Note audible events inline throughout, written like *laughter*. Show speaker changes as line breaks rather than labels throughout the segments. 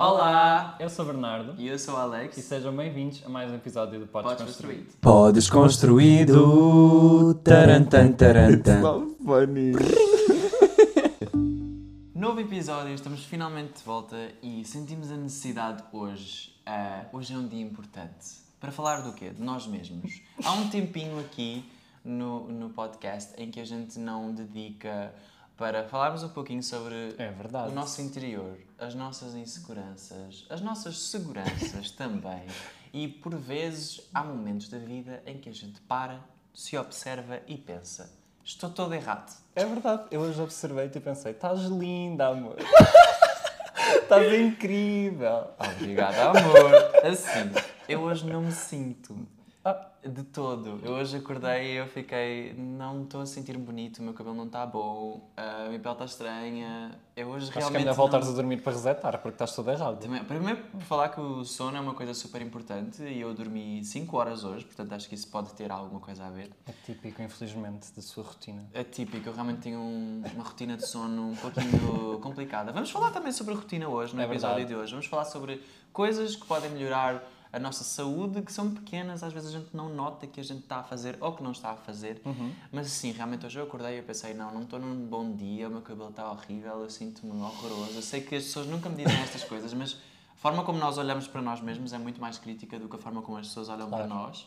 Olá!
Eu sou o Bernardo
E eu sou o Alex.
e sejam bem-vindos a mais um episódio do Podes, construir.
Podes construído. Tarantan, tarantan. *laughs* *laughs*
Novo episódio, estamos finalmente de volta e sentimos a necessidade hoje, ah, hoje é um dia importante, para falar do quê? De nós mesmos. Há um tempinho aqui no, no podcast em que a gente não dedica para falarmos um pouquinho sobre
É
o nosso interior, as nossas inseguranças, as nossas seguranças *laughs* também. E por vezes há momentos da vida em que a gente para, se observa e pensa: estou todo errado.
É verdade. Eu hoje observei-te e pensei, estás linda, amor. *laughs* estás incrível.
Obrigado, amor. Assim, eu hoje não me sinto
Ah,
de todo. Eu hoje acordei e eu fiquei, não estou a sentir bonito, o meu cabelo não está bom, a minha pele está estranha. Eu hoje
acho que
realmente
ainda voltares
não...
a dormir para resetar, porque estás tudo errado.
Também, primeiro, por falar que o sono é uma coisa super importante e eu dormi 5 horas hoje, portanto acho que isso pode ter alguma coisa a ver.
É típico, infelizmente, da sua rotina.
É típico, eu realmente tenho um- uma rotina de sono um pouquinho *laughs* complicada. Vamos falar também sobre a rotina hoje, no
É
episódio
verdade.
de hoje. Vamos falar sobre coisas que podem melhorar a nossa saúde, que são pequenas, às vezes a gente não nota que a gente está a fazer ou que não está a fazer.
Uhum.
Mas sim, realmente hoje eu acordei e eu pensei, não, não estou num bom dia, o meu cabelo está horrível, eu sinto-me horroroso. Eu sei que as pessoas nunca me dizem estas coisas, mas a forma como nós olhamos para nós mesmos é muito mais crítica do que a forma como as pessoas olham para
Claro.
nós.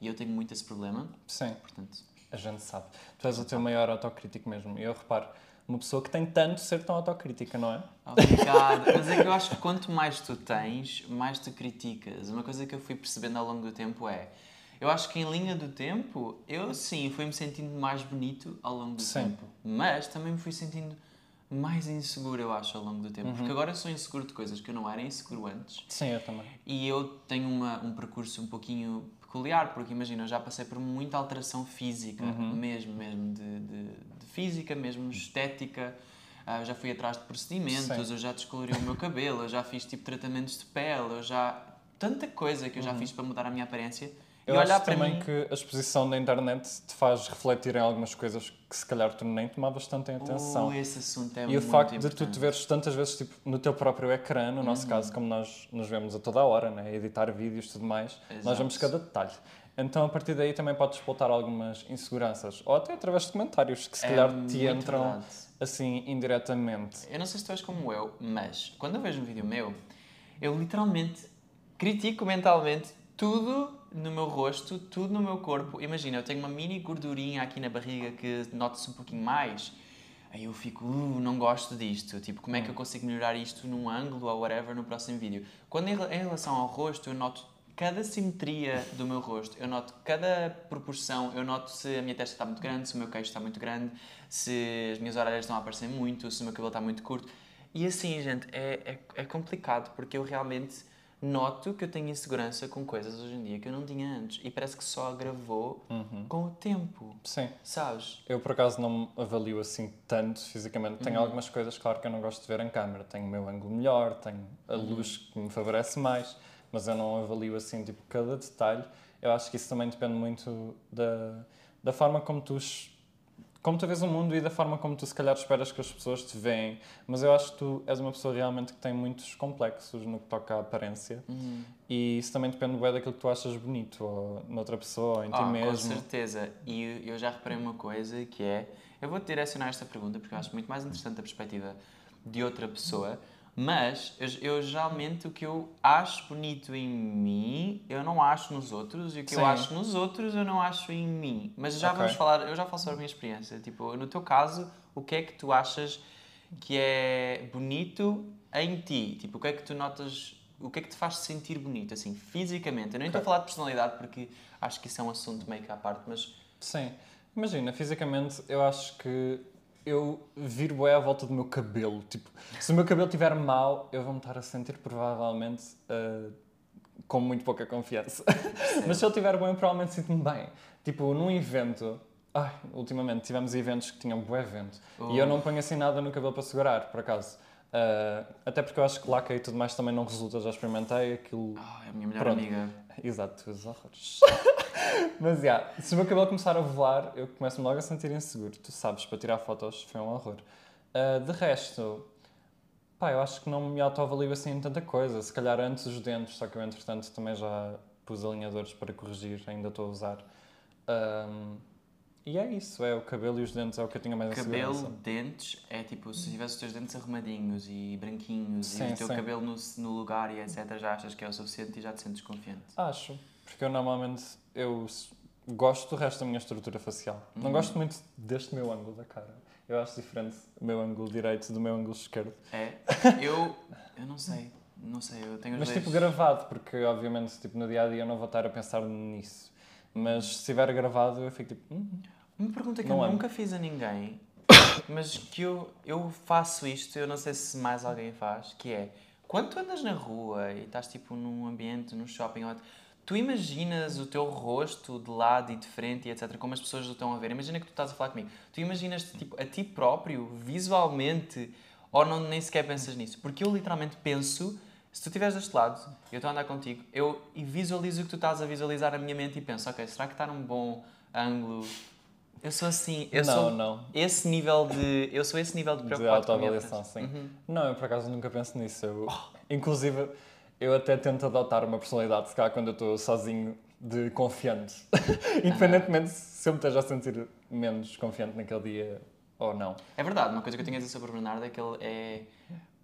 E eu tenho muito esse problema,
Sim,
portanto,
a gente sabe. Tu és o teu maior autocrítico mesmo. Eu reparo, uma pessoa que tem tanto ser tão autocrítica, não é?
Obrigado. Mas é que eu acho que quanto mais tu tens, mais tu criticas. Uma coisa que eu fui percebendo ao longo do tempo é. Eu acho que em linha do tempo, eu sim fui-me sentindo mais bonito ao longo do
Sim.
tempo. Mas também me fui sentindo mais inseguro, eu acho, ao longo do tempo.
Uhum.
Porque agora eu sou inseguro de coisas que eu não era inseguro antes.
Sim, eu também.
E eu tenho uma, um percurso um pouquinho peculiar, porque imagina, eu já passei por muita alteração física,
Uhum.
mesmo, mesmo de, de, de física, mesmo estética. Eu já fui atrás de procedimentos,
Sim.
eu já descolori o meu cabelo, eu já fiz tipo tratamentos de pele, eu já. tanta coisa que eu já fiz para mudar a minha aparência.
Eu
e olhar
acho
para
também
mim.
que a exposição da internet te faz refletir em algumas coisas que se calhar tu nem tomavas tanto em atenção.
Oh, esse assunto é
E o
muito
facto de tu
importante.
te veres tantas vezes tipo, no teu próprio ecrã, no
Uhum.
nosso caso, como nós nos vemos a toda a hora, né? editar vídeos e tudo mais,
Exato.
nós vemos cada detalhe. Então a partir daí também podes explotar algumas inseguranças, ou até através de comentários que se
É
calhar
muito
te entram
verdade.
assim indiretamente.
Eu não sei se tu és como eu, mas quando eu vejo um vídeo meu, eu literalmente critico mentalmente tudo no meu rosto, tudo no meu corpo. Imagina, eu tenho uma mini gordurinha aqui na barriga que nota-se um pouquinho mais. Aí eu fico, uh, não gosto disto. Tipo, como é que eu consigo melhorar isto num ângulo ou whatever no próximo vídeo? Quando em relação ao rosto, eu noto cada simetria do meu rosto, eu noto cada proporção, eu noto se a minha testa está muito grande, se o meu queixo está muito grande, se as minhas orelhas estão a aparecer muito, se o meu cabelo está muito curto. E assim, gente, é, é, é complicado porque eu realmente noto que eu tenho insegurança com coisas hoje em dia que eu não tinha antes e parece que só agravou com o tempo,
Sim.
sabes?
Eu, por acaso, não me avalio assim tanto fisicamente. Tenho
Uhum.
algumas coisas, claro, que eu não gosto de ver em câmera. Tenho o meu ângulo melhor, tenho a
Uhum.
luz que me favorece mais, mas eu não avalio assim, tipo, cada detalhe. Eu acho que isso também depende muito da, da forma como tu, como tu vês o mundo e da forma como tu, se calhar, esperas que as pessoas te veem. Mas eu acho que tu és uma pessoa realmente que tem muitos complexos no que toca à aparência.
Uhum.
E isso também depende bem daquilo que tu achas bonito, ou noutra pessoa, ou em ti
Ah, com
mesmo.
certeza. E eu já reparei uma coisa que é. Eu vou direcionar esta pergunta porque eu acho muito mais interessante a perspectiva de outra pessoa. Mas eu, eu geralmente o que eu acho bonito em mim, eu não acho nos outros, e o que eu
Sim.
acho nos outros, eu não acho em mim. Mas já
Ok.
vamos falar, eu já falo sobre a minha experiência. Tipo, no teu caso, o que é que tu achas que é bonito em ti? Tipo, o que é que tu notas, o que é que te faz sentir bonito, assim, fisicamente? Eu nem estou a falar de personalidade porque acho que isso é um assunto meio que à parte, mas
Sim. Imagina, fisicamente, eu acho que eu viro bué à volta do meu cabelo. Tipo, se o meu cabelo estiver mal, eu vou-me estar a sentir provavelmente ah, com muito pouca confiança. Mas se eu estiver bem, eu provavelmente sinto-me bem. Tipo, num evento... Ai, ultimamente tivemos eventos que tinham bué vento. E eu não ponho assim nada no cabelo para segurar, por acaso. Ah, até porque eu acho que laca e tudo mais também não resulta. Já experimentei aquilo...
ah, é a minha melhor
Pronto.
amiga.
Exato, és horrores. *laughs* Mas, já, se o meu cabelo começar a voar, eu começo-me logo a sentir inseguro. Tu sabes, para tirar fotos foi um horror. Ah, de resto, Pá, eu acho que não me autoavalio assim em tanta coisa. Se calhar antes os dentes, só que eu entretanto também já pus alinhadores para corrigir, ainda estou a usar. Ahm, e é isso, é o cabelo e os dentes é o que eu tinha mais
Cabelo,
insegurança.
dentes, é tipo, se tivesse os teus dentes arrumadinhos e branquinhos
Sim,
e o teu
sim.
cabelo no, no lugar e etc, já achas que é o suficiente e já te sentes confiante.
Acho, porque eu normalmente eu gosto do resto da minha estrutura facial. Não
Uhum.
gosto muito deste meu ângulo da cara. Eu acho diferente o meu ângulo direito do meu ângulo esquerdo.
É, *laughs* eu, eu não sei, não sei, eu tenho
Mas
dois.
tipo gravado, porque obviamente tipo, no dia a dia eu não vou estar a pensar nisso. Mas se estiver gravado eu fico tipo. "Hum,
Uma pergunta que
Não
eu
amo.
nunca fiz a ninguém, *coughs* mas que eu, eu faço isto, eu não sei se mais alguém faz, que é, quando tu andas na rua e estás tipo num ambiente, num shopping, ou- tu imaginas o teu rosto de lado e de frente e etc, como as pessoas o estão a ver, imagina que tu estás a falar comigo, tu imaginas tipo a ti próprio, visualmente, ou não, nem sequer pensas nisso, porque eu literalmente penso, se tu estiveres deste lado, eu estou a andar contigo, eu e visualizo o que tu estás a visualizar na minha mente e penso, ok, será que está num bom ângulo? Eu sou assim, eu
não,
sou
não.
esse nível de. Eu sou esse nível de
De
a minha
autoavaliação, sim.
Uhum.
Não, eu por acaso nunca penso nisso. Eu, Inclusive, eu até tento adotar uma personalidade, se calhar quando eu estou sozinho, de confiante. *laughs* Independentemente se eu me esteja a sentir menos confiante naquele dia ou não.
É verdade, uma coisa que eu tenho a dizer sobre o Bernardo é que ele é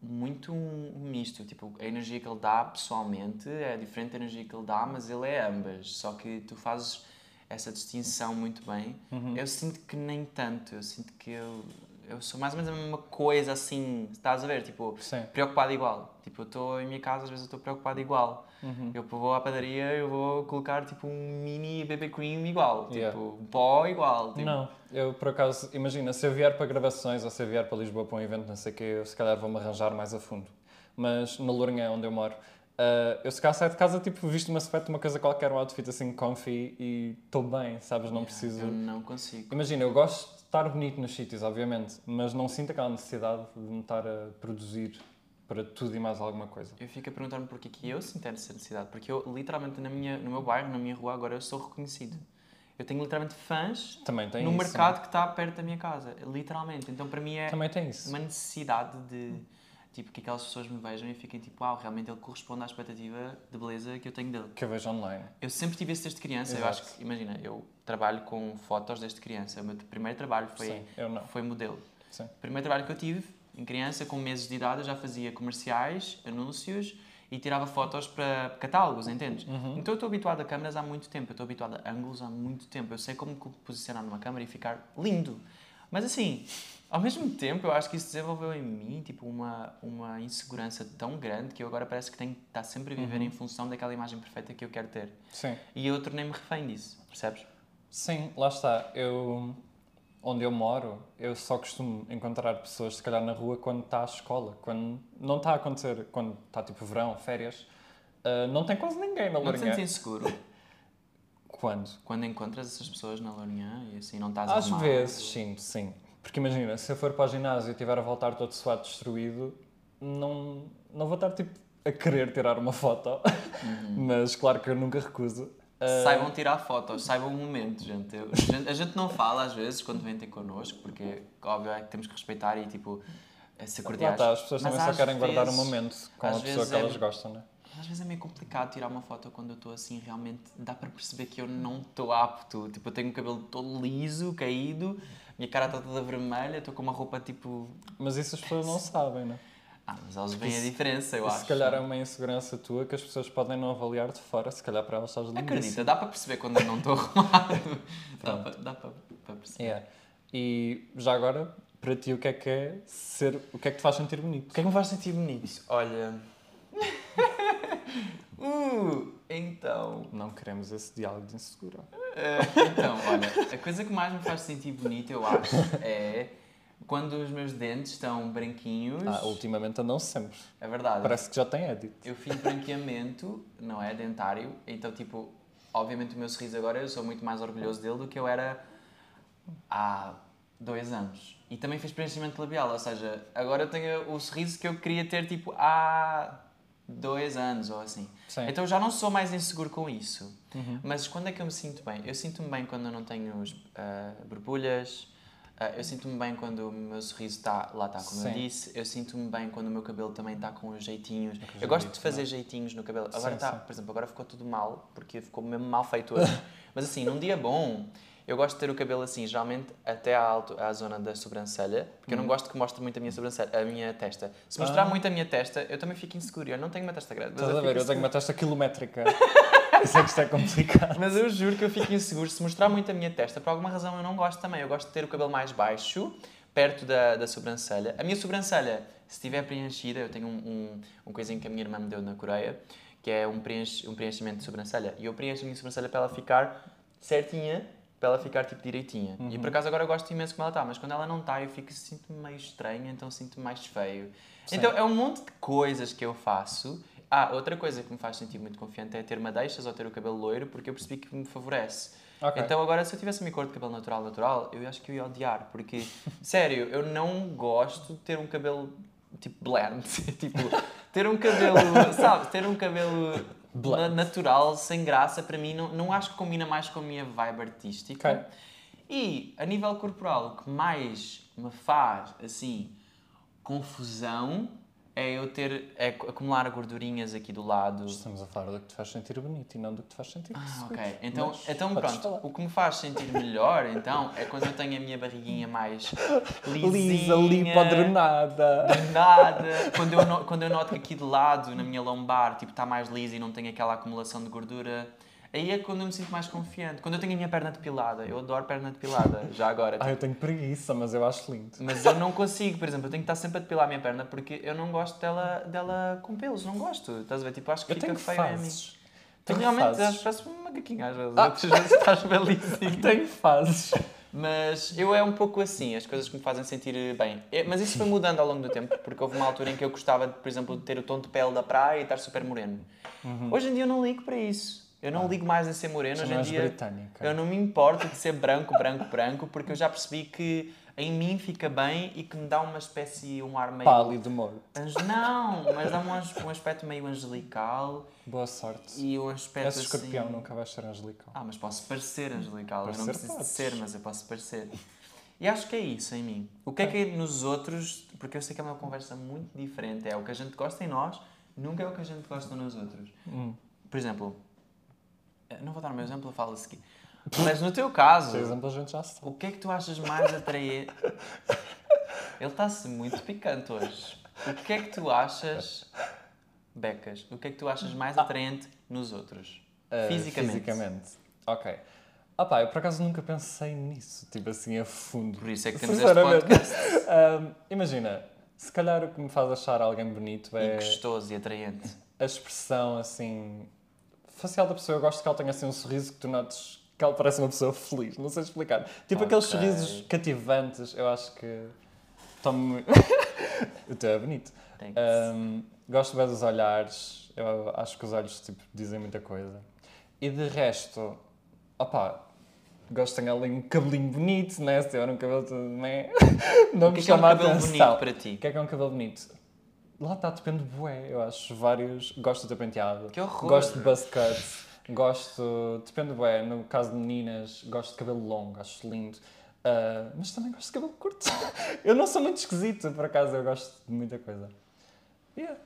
muito um misto. Tipo, a energia que ele dá pessoalmente é diferente da energia que ele dá, mas ele é ambas. Só que tu fazes essa distinção muito bem.
Uhum.
Eu sinto que nem tanto. Eu sinto que eu, eu sou mais ou menos a mesma coisa assim. Estás a ver? Tipo,
Sim.
preocupado igual. Tipo, eu estou em minha casa, às vezes eu estou preocupado igual.
Uhum.
Eu vou à padaria, eu vou colocar tipo um mini BB cream igual, tipo
Yeah.
pó igual. Tipo,
Não, eu por acaso, imagina, se eu vier para gravações ou se eu vier para Lisboa para um evento, não sei o quê, eu se calhar vou-me arranjar mais a fundo. Mas na Lourinhã, onde eu moro, ah, eu se calhar saio de casa, tipo, visto uma aspecto, uma coisa qualquer, um outfit assim comfy e estou bem, sabes? Não
Yeah,
preciso.
Eu não consigo.
Imagina, eu gosto estar bonito nos sítios, obviamente, mas não sinto aquela necessidade de me estar a produzir para tudo e mais alguma coisa.
Eu fico a perguntar-me porque que eu sinto essa necessidade. Porque eu, literalmente, na minha, no meu bairro, na minha rua, agora eu sou reconhecido. Eu tenho literalmente fãs
Também tem
no
isso.
mercado que está perto da minha casa. Literalmente. Então, para mim, é
Também tem isso.
uma necessidade de. Tipo, que aquelas pessoas me vejam e fiquem tipo, uau, realmente ele corresponde à expectativa de beleza que eu tenho dele.
Que eu vejo online.
Eu sempre tive isso desde criança. Eu
Exato.
acho que, imagina, eu trabalho com fotos desde criança. O meu primeiro trabalho foi,
Sim,
foi modelo.
Sim.
O primeiro trabalho que eu tive, em criança, com meses de idade, eu já fazia comerciais, anúncios e tirava fotos para catálogos, entendes?
Uhum.
Então eu estou habituado a câmeras há muito tempo, eu estou habituado a ângulos há muito tempo. Eu sei como co- posicionar numa câmera e ficar lindo. Mas assim, ao mesmo tempo, eu acho que isso desenvolveu em mim tipo uma, uma insegurança tão grande que eu agora parece que tenho que estar sempre a viver
Uhum.
em função daquela imagem perfeita que eu quero ter.
Sim.
E eu tornei-me refém disso, percebes?
Sim, lá está. Eu, onde eu moro, eu só costumo encontrar pessoas, se calhar, na rua quando está a escola. Quando não está a acontecer, quando está tipo verão, férias, ah, não tem quase ninguém na
Não te sentes
Lourinhã.
inseguro *laughs*
Quando?
quando encontras essas pessoas na Lourinhã e assim não estás
Às vezes, sim, sim. Porque imagina, se eu for para o ginásio e estiver a voltar todo suado, destruído, não, não vou estar tipo a querer tirar uma foto. *laughs* Mas claro que eu nunca recuso.
Saibam tirar fotos, saibam o momento, gente. Eu- a gente. Não fala às vezes quando vêm ter connosco, porque óbvio é que temos que respeitar e tipo ser cordiais.
está, as pessoas
Mas
também só querem guardar um
vezes-
momento com a pessoa
vezes
que
é-
elas gostam, né?
Às vezes é meio complicado tirar uma foto quando eu estou assim, realmente dá para perceber que eu não estou apto. Tipo, eu tenho o cabelo todo liso, caído, minha cara está toda vermelha, estou com uma roupa tipo.
Mas isso as pessoas não sabem, né?
Ah, mas elas veem a diferença, eu
E
acho.
se calhar é uma insegurança tua que as pessoas podem não avaliar de fora, se calhar para elas estás lindíssimo.
Acredita, dá para perceber quando eu não estou *laughs* arrumado. dá para, dá para, para perceber.
É. E já agora, para ti, o que é que é ser. O que é que te faz sentir bonito?
O que é que me faz sentir bonito? Olha. *laughs* uh, então.
Não queremos esse diálogo de insegura.
eh, então, olha, a coisa que mais me faz sentir bonito, eu acho, é quando os meus dentes estão branquinhos.
Ah, ultimamente andam sempre.
É verdade.
Parece que já tem edit.
Eu fiz branqueamento, *laughs* não é? Dentário. Então, tipo, obviamente o meu sorriso agora, eu sou muito mais orgulhoso dele do que eu era há dois anos. E também fiz preenchimento labial, ou seja, agora eu tenho o sorriso que eu queria ter, tipo, há dois anos ou assim.
Sim.
Então eu já não sou mais inseguro com isso.
Uhum.
Mas quando é que eu me sinto bem? Eu sinto-me bem quando eu não tenho ah, borbulhas, eu sinto-me bem quando o meu sorriso está, lá está, como
Sim.
eu disse. Eu sinto-me bem quando o meu cabelo também está com os jeitinhos. Eu gosto de fazer jeitinhos no cabelo. Agora está, por exemplo, agora ficou tudo mal, porque ficou mesmo mal feito hoje. *laughs* Mas assim, num dia bom, eu gosto de ter o cabelo assim, geralmente até à, alto, à zona da sobrancelha, porque eu não gosto que mostre muito a minha sobrancelha, a minha testa. Se mostrar
Hum. Ah.
muito a minha testa, eu também fico inseguro. Eu não tenho uma testa grande.
Estás a ver? Eu tenho uma testa quilométrica. *laughs* Isso é que é complicado.
Mas eu juro que eu fico inseguro. Se mostrar muito a minha testa, por alguma razão eu não gosto também. Eu gosto de ter o cabelo mais baixo, perto da, da sobrancelha. A minha sobrancelha, se estiver preenchida, eu tenho um, um, um coisinho que a minha irmã me deu na Coreia, que é um, preenche, um preenchimento de sobrancelha. E eu preencho a minha sobrancelha para ela ficar certinha, para ela ficar tipo direitinha. E por acaso agora eu gosto imenso como ela está, mas quando ela não está eu fico sinto-me meio estranha, então sinto-me mais feio.
Sim.
Então é um monte de coisas que eu faço. Ah, outra coisa que me faz sentir muito confiante é ter madeixas ou ter o cabelo loiro, porque eu percebi que me favorece.
Ok.
Então agora, se eu tivesse a cor de cabelo natural, natural, eu acho que eu ia odiar, porque, *laughs* sério, eu não gosto de ter um cabelo, tipo, bland. *laughs* tipo, ter um cabelo, *laughs* sabe, ter um cabelo natural, sem graça, para mim, não, não acho que combina mais com a minha vibe artística.
Ok.
E, a nível corporal, o que mais me faz, assim, confusão é eu ter, é acumular gordurinhas aqui do lado.
Estamos a falar do que te faz sentir bonito e não do que te faz sentir
Ah, ok. Então,
Mas
então pronto,
falar.
o que me faz sentir melhor, então, é quando eu tenho a minha barriguinha mais *laughs* lisinha.
Lisa, lipodrenada.
Nada. Quando eu, no- quando eu noto que aqui de lado, na minha lombar, tipo, está mais lisa e não tem aquela acumulação de gordura, aí é quando eu me sinto mais confiante. Quando eu tenho a minha perna depilada, eu adoro perna depilada, já agora. *laughs*
Ah, eu tenho preguiça, mas eu acho lindo.
Mas eu não consigo, por exemplo, eu tenho que estar sempre a depilar a minha perna porque eu não gosto dela, dela com pelos, não gosto. Estás a ver? Tipo, acho que
Eu
fica feio a mim.
Tenho
realmente
fases.
parece um macaquinho às vezes,
Ah.
outras vezes estás belíssimo. *laughs*
Tenho fases.
Mas eu é um pouco assim, as coisas que me fazem sentir bem. É- Mas isso foi mudando ao longo do tempo, porque houve uma altura em que eu gostava, por exemplo, de ter o tom de pele da praia e estar super moreno. Hoje em dia eu não ligo para isso. Eu não ligo mais em ser moreno. Hoje em dia
britânica.
eu não me importo de ser branco, branco, branco, porque eu já percebi que em mim fica bem e que me dá uma espécie, um ar meio...
Pálido morto.
Não, mas dá-me um, um aspecto meio angelical
Boa sorte.
e um aspecto
Esse escorpião
assim...
nunca vais ser angelical.
Ah, mas posso parecer angelical. eu não preciso
podes.
de ser, mas eu posso parecer. E acho que é isso em mim. O que é que é nos outros, porque eu sei que é uma conversa muito diferente, é o que a gente gosta em nós, nunca é o que a gente gosta nos outros.
Hum.
Por exemplo, não vou dar o meu exemplo, eu falo a seguir. Mas no teu caso,
exemplo, a gente já sabe.
o que é que tu achas mais atraente? Ele está-se muito picante hoje. O que é que tu achas, Becas, o que é que tu achas mais atraente nos outros?
Uh,
Fisicamente.
Fisicamente. Ok. Ah pá, eu por acaso nunca pensei nisso, tipo assim, a fundo.
Por isso é que temos este podcast. *laughs*
Imagina, se calhar o que me faz achar alguém bonito
E
é
gostoso e atraente.
a expressão assim facial da pessoa. Eu gosto que ela tenha assim um sorriso que tu notes que ela parece uma pessoa feliz. Não sei explicar. Tipo aqueles
Ok.
sorrisos cativantes, eu acho que muito. *laughs* o teu é bonito. Ahm, gosto bem dos olhares. Eu acho que os olhos tipo, dizem muita coisa. E de resto, opá, gosto de ter ali um cabelinho bonito, né? Se tiver um cabelo todo meh, *laughs* não
o
me
é que é um
chama a
cabelo
atenção.
bonito para ti?
O que é que é um cabelo bonito? Lá está, depende bué. Eu acho vários. Gosto de ter penteado.
Que horror.
Gosto de buzz cut. Gosto. Depende bué. No caso de meninas, gosto de cabelo longo. Acho lindo. Ah, mas também gosto de cabelo curto. *laughs* eu não sou muito esquisito, por acaso. Eu gosto de muita coisa. Yeah.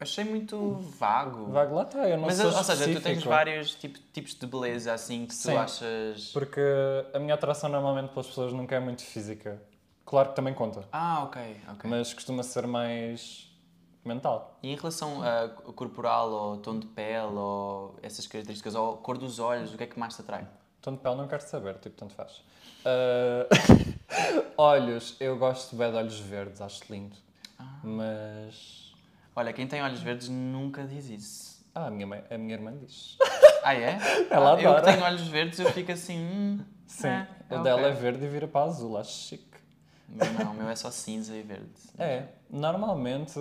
Achei muito vago.
Vago lá está. Eu não
Mas,
sou
ou seja, tu tens
específico.
vários tipo, tipos de beleza assim que tu
Sim.
achas.
Porque a minha atração normalmente pelas pessoas nunca é muito física. Claro que também conta.
Ah, ok, ok.
Mas costuma ser mais mental.
E em relação a corporal, ou tom de pele, ou essas características, ou cor dos olhos, o que é que mais te atrai?
Tom de pele não quero saber, tipo, tanto faz. Ah, *laughs* olhos, eu gosto bem de olhos verdes, acho lindo.
Ah.
Mas.
Olha, quem tem olhos verdes nunca diz isso.
Ah, a minha, mãe, a minha irmã diz.
Ah, é? *laughs*
Ela
Ah, eu que
adora.
tenho olhos verdes, eu fico assim. Hum,
Sim,
é,
o dela é verde e vira para azul, acho chique.
Não, o meu é só cinza e verde.
É, normalmente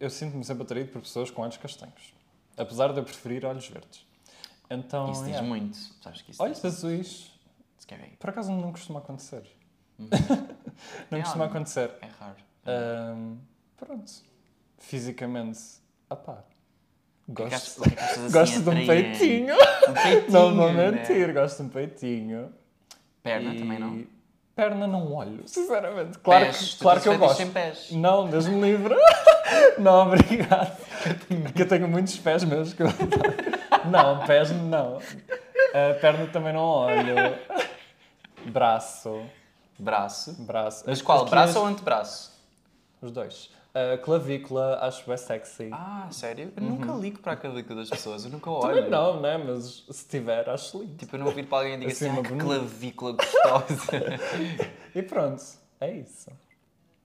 eu sinto-me sempre atraído por pessoas com olhos castanhos. Apesar de eu preferir olhos verdes. Então,
Isso diz
yeah.
muito, sabes que isso
Olhos
diz
azuis,
Scary.
por acaso não costuma acontecer.
Uhum. *laughs*
Não
É
costuma acontecer.
É raro.
Ahm, pronto. Fisicamente, ah pá.
Que que
Gosto,
que assim
gosto de um peitinho.
Um peitinho, *laughs*
Não vou
né?
mentir, gosto de um peitinho.
Perna
E
também não?
Perna não olho, sinceramente. Claro
Pés.
que, claro que eu gosto.
pés.
Não, Deus me livre. *laughs* não, obrigado. Porque eu tenho muitos pés meus que eu adoro. *laughs* Não, pés não. A perna também não olho. Braço.
Braço.
Braço.
Mas qual? Braço ou antebraço?
Os dois. A clavícula, acho bem sexy.
Ah, sério? Eu nunca ligo para a clavícula das pessoas, eu nunca olho.
Uhum. Também não, né? Mas se tiver, acho lindo.
Tipo, eu não ouvir para alguém e diga
Assim,
assim,
uma
ah, que
bonita."
clavícula gostosa. *laughs*
E pronto, é isso.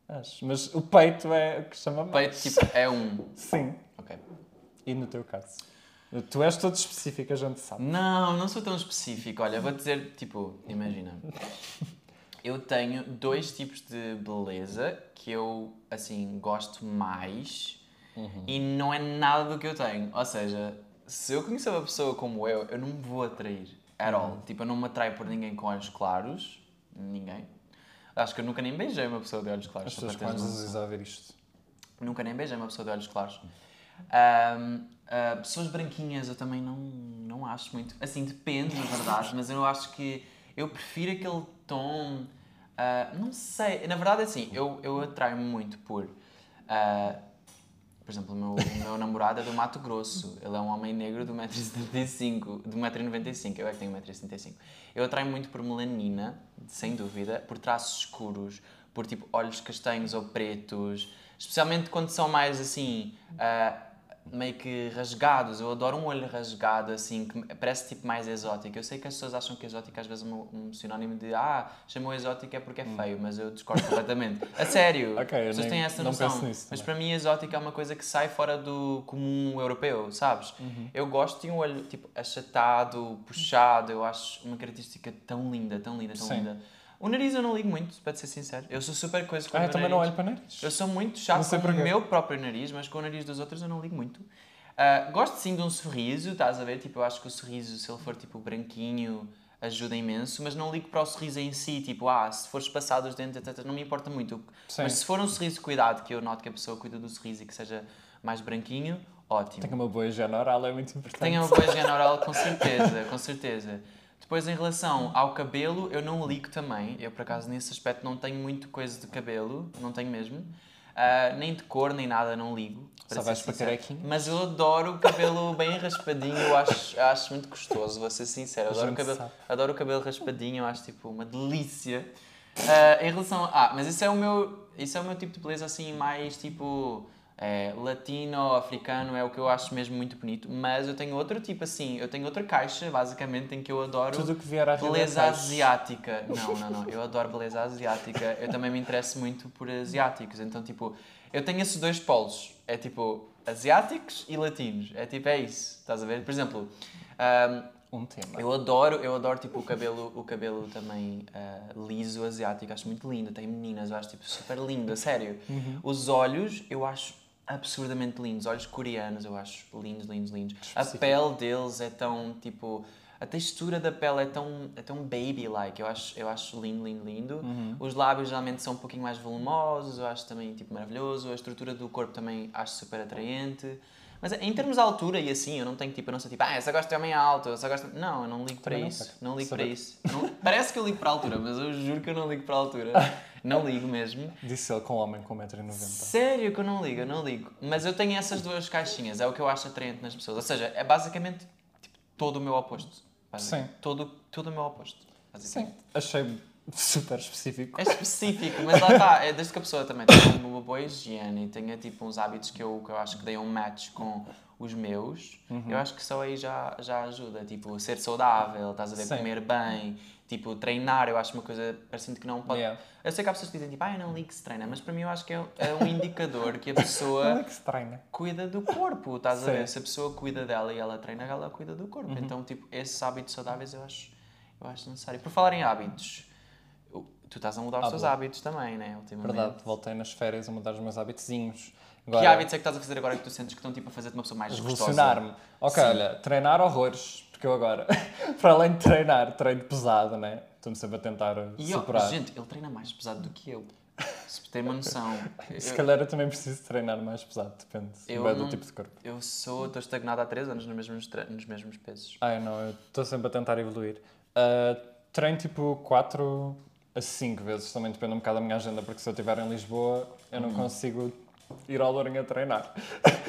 Acho. Mas o peito é o que chama mais.
Peito, tipo, é um.
Sim.
Ok.
E no teu caso? Tu és todo específico, a gente sabe.
Não, não sou tão específico. Olha, vou dizer, tipo, imagina. *laughs* Eu tenho dois tipos de beleza que eu, assim, gosto mais e não é nada do que eu tenho. Ou seja, se eu conhecer uma pessoa como eu, eu não me vou atrair at all. Tipo, eu não me atraio por ninguém com olhos claros. Ninguém. Acho que eu nunca nem beijei uma pessoa de olhos claros.
As pessoas
noção.
dizem a ouvir isto.
Nunca nem beijei uma pessoa de olhos claros. Ahm, ah, pessoas branquinhas eu também não, não acho muito. Assim, depende, na verdade, mas eu acho que eu prefiro aquele tom. ah, não sei, na verdade é assim, eu, eu atraio-me muito por. ah, por exemplo, o meu, o meu namorado é do Mato Grosso. Ele é um homem negro de 1,75m, de 1,95m. Eu é que tenho 1,75m. Eu atraio muito por melanina, sem dúvida, por traços escuros, por tipo olhos castanhos ou pretos, especialmente quando são mais assim, ah, meio que rasgados. Eu adoro um olho rasgado, assim, que parece tipo mais exótico. Eu sei que as pessoas acham que exótico às vezes é um, um sinónimo de ah, chamou exótico é porque é feio, mas eu discordo completamente. A sério, *laughs*
Ok, eu
as pessoas
nem-
têm essa noção.
nisso
mas para mim, exótico é uma coisa que sai fora do comum europeu, sabes?
Uhum.
Eu gosto de um olho tipo achatado, puxado. Eu acho uma característica tão linda, tão linda, tão
Sim.
linda. O nariz eu não ligo muito, para ser sincero. Eu sou super coisa com o
Ah, eu
meu
também não olho
nariz.
para nariz.
Eu sou muito chato com o meu próprio nariz, mas com o nariz dos outros eu não ligo muito. Ah, gosto sim de um sorriso, estás a ver? Tipo, eu acho que o sorriso, se ele for tipo branquinho, ajuda imenso, mas não ligo para o sorriso em si, tipo, ah, se for espaçado os dentes, etc, não me importa muito.
Sim.
Mas se for um sorriso cuidado, que eu noto que a pessoa cuida do sorriso e que seja mais branquinho, ótimo.
Tenho uma boa higiene oral, é muito importante.
Tenha uma boa higiene oral, com certeza, com certeza. Depois, em relação ao cabelo, eu não ligo também. Eu, por acaso, nesse aspecto, não tenho muito coisa de cabelo, não tenho mesmo. Ah, nem de cor, nem nada, não ligo.
Só vais para carequinho?
Mas eu adoro o cabelo *laughs* bem raspadinho, eu acho, acho muito gostoso, vou ser sincero.
A
adoro o, cabelo,
sabe.
adoro o cabelo raspadinho, eu acho tipo uma delícia. Ah, em relação. Ah, mas isso é o meu, isso é o meu tipo de beleza assim, mais tipo. É, latino, africano, é o que eu acho mesmo muito bonito. Mas eu tenho outro tipo assim, eu tenho outra caixa, basicamente, em que eu adoro.
Tudo que vier à
Beleza
é
asiática. Não, não, não. Eu adoro beleza asiática. Eu também me interesso muito por asiáticos. Então, tipo, eu tenho esses dois polos. É tipo, asiáticos e latinos. É tipo, é isso. Estás a ver? Por exemplo, ahm,
um tema.
eu adoro, eu adoro tipo o cabelo, o cabelo também ah, liso asiático, acho muito lindo. Tem meninas, eu acho tipo super lindo, a sério.
Uhum.
Os olhos, eu acho absurdamente lindos. Olhos coreanos, eu acho lindos, lindos, lindos. A pele deles é tão tipo a textura da pele é tão, é tão baby-like, eu acho, eu acho lindo, lindo, lindo.
Uhum.
Os lábios geralmente são um pouquinho mais volumosos, eu acho também tipo maravilhoso. A estrutura do corpo também acho super atraente. Mas em termos de altura e assim, eu não tenho tipo, eu não sou tipo, ah, eu só gosto de homem alto, eu só gosto. Não, eu não ligo para
Também
isso. Não ligo para isso. Não- Parece que eu ligo para a altura, mas eu juro que eu não ligo para a altura. *laughs* Não ligo mesmo.
Disse ele com um homem com 1,90m.
Sério que eu não ligo, eu não ligo. Mas eu tenho essas duas caixinhas, é o que eu acho atraente nas pessoas. Ou seja, é basicamente tipo, todo o meu oposto.
Sim.
Todo, todo o meu oposto.
Sim, achei *laughs* super específico.
É específico, mas lá está, é desde que a pessoa também tenha uma boa higiene e tenha tipo uns hábitos que eu, que eu acho que deem um match com os meus,
Uhum.
eu acho que só aí já, já ajuda. Tipo, ser saudável, estás a ver,
Sim.
comer bem, tipo, treinar, eu acho uma coisa, parecendo que não pode.
Yeah.
Eu sei que há pessoas que dizem tipo, ah, eu não ligo se treina, mas para mim eu acho que é, é um indicador que a pessoa *laughs* cuida do corpo, estás a
Sim. Uhum.
ver? Se a pessoa cuida dela e ela treina, ela cuida do corpo. Então, tipo, esses hábitos saudáveis eu acho, eu acho necessário. Por falar em hábitos, tu estás a mudar os
Ah,
teus hábitos também, né? Ultimamente.
Verdade, voltei nas férias a mudar os meus hábitozinhos.
Que hábitos é que estás a fazer agora que tu sentes que estão tipo, a fazer-te uma pessoa mais?
Revolucionar-me. Ok,
Sim.
olha, treinar horrores. Porque eu agora, *laughs* para além de treinar, treino pesado, né? Estou-me sempre a tentar
E eu,
superar.
gente, ele treina mais pesado do que eu. Se tem uma noção. *laughs*
Se
Eu,
calhar eu também preciso treinar mais pesado, depende
Eu
bué do
não-
tipo de corpo.
eu sou, estou estagnado há 3 anos nos mesmos, nos mesmos pesos.
Ai não, eu estou sempre a tentar evoluir. Ah, treino tipo 4, a 5 vezes, também depende um bocado da minha agenda, porque se eu estiver em Lisboa, eu não consigo ir ao Lourinho a treinar. *laughs*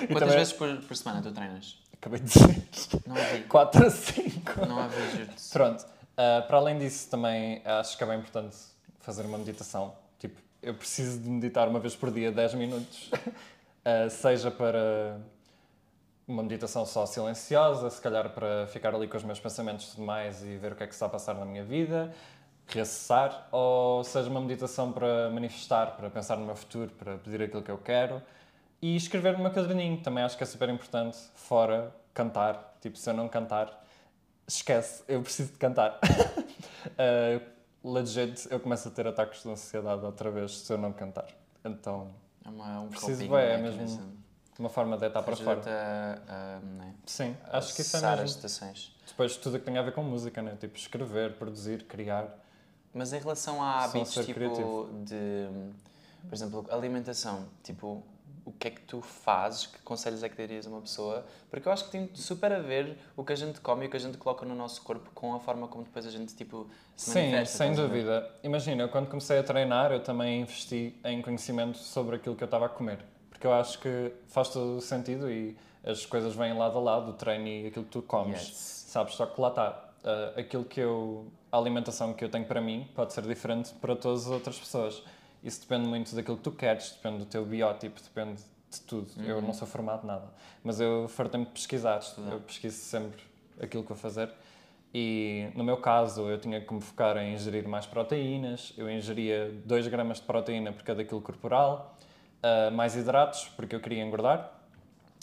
E
Quantas
também-
vezes por, por semana tu treinas?
Acabei de dizer
Não ouvi.
4 a 5.
Não ouvi, juro-te.
Pronto, ah, para além disso, também acho que é bem importante fazer uma meditação. Tipo, eu preciso de meditar uma vez por dia, 10 minutos. *laughs* Ah, seja para uma meditação só silenciosa, se calhar para ficar ali com os meus pensamentos e tudo mais e ver o que é que se está a passar na minha vida, reacessar, ou seja uma meditação para manifestar, para pensar no meu futuro, para pedir aquilo que eu quero e escrever no meu caderninho. Também acho que é super importante, fora cantar. Tipo, se eu não cantar, esquece, eu preciso de cantar. *laughs* uh, legit, eu começo a ter ataques de ansiedade outra vez se eu não cantar. Então,
É uma, um
Preciso, bué, é
né,
mesmo
cabeça.
uma forma de deitar para fora.
A, a, né,
Sim, acho que isso é mesmo.
as estações.
Depois tudo o que tem a ver com música, né? Tipo, escrever, produzir, criar.
Mas em relação a hábitos, tipo,
criativo.
de... Por exemplo, alimentação. Tipo, o que é que tu fazes? Que conselhos é que darias a uma pessoa? Porque eu acho que tem super a ver o que a gente come e o que a gente coloca no nosso corpo com a forma como depois a gente, tipo, se
Sim, sem
estás a ver?
dúvida. Imagina, quando comecei a treinar, eu também investi em conhecimento sobre aquilo que eu estava a comer. Porque eu acho que faz todo o sentido e as coisas vêm lado a lado, o treino e aquilo que tu comes.
Yes.
Sabes? Só que lá está. Ah, aquilo que eu. A alimentação que eu tenho para mim pode ser diferente para todas as outras pessoas. Isso depende muito daquilo que tu queres, depende do teu biótipo, depende de tudo. Eu não sou formado de nada. Mas eu fartei-me de pesquisar. Eu pesquiso sempre aquilo que vou fazer. E no meu caso, eu tinha que me focar em ingerir mais proteínas. Eu ingeria 2 gramas de proteína por cada quilo corporal, ah, mais hidratos, porque eu queria engordar,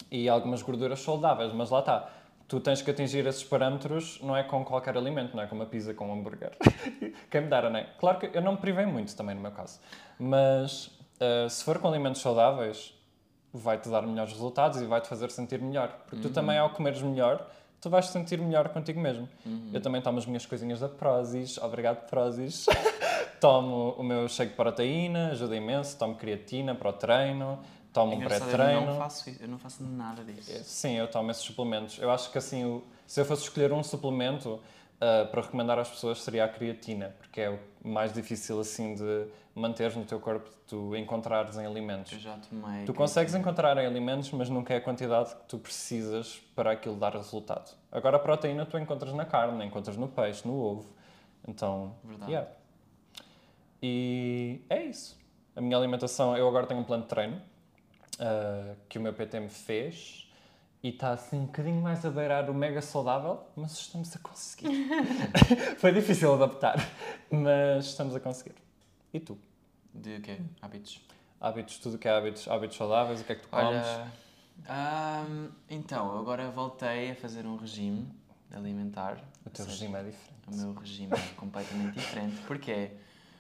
e algumas gorduras saudáveis. Mas lá está. Tu tens que atingir esses parâmetros, não é com qualquer alimento, não é com uma pizza, com um hambúrguer. *laughs* Quem me dera, não é? Claro que eu não me privei muito também no meu caso. Mas ah, se for com alimentos saudáveis, vai-te dar melhores resultados e vai-te fazer sentir melhor. Porque tu também, ao comeres melhor, tu vais te sentir melhor contigo mesmo. Eu também tomo as minhas coisinhas da Prozis, obrigado Prozis. *laughs* tomo o meu shake de proteína, ajuda imenso. Tomo creatina para o treino, tomo
É
um pré-treino.
Eu não faço isso, eu não faço nada disso.
Sim, eu tomo esses suplementos. Eu acho que assim, o- se eu fosse escolher um suplemento ah, para recomendar às pessoas seria a creatina, porque é o mais difícil assim de manteres no teu corpo, de tu encontrares em alimentos.
Eu já tomei.
Tu consegues encontrar em alimentos, mas nunca é a quantidade que tu precisas para aquilo dar resultado. Agora a proteína tu encontras na carne, encontras no peixe, no ovo. Então,
Verdade.
yeah. E é isso. A minha alimentação, eu agora tenho um plano de treino ah, que o meu PT me fez e está assim um bocadinho mais a beirar o mega saudável, mas estamos a conseguir. *laughs* Foi difícil adaptar, mas estamos a conseguir. E tu?
De quê? Hábitos?
Hábitos, tudo o que é hábitos, hábitos saudáveis, o que é que tu comes?
Olha, ahm, então, agora voltei a fazer um regime alimentar.
o teu
seja,
regime é diferente.
O meu regime é completamente diferente. Porquê?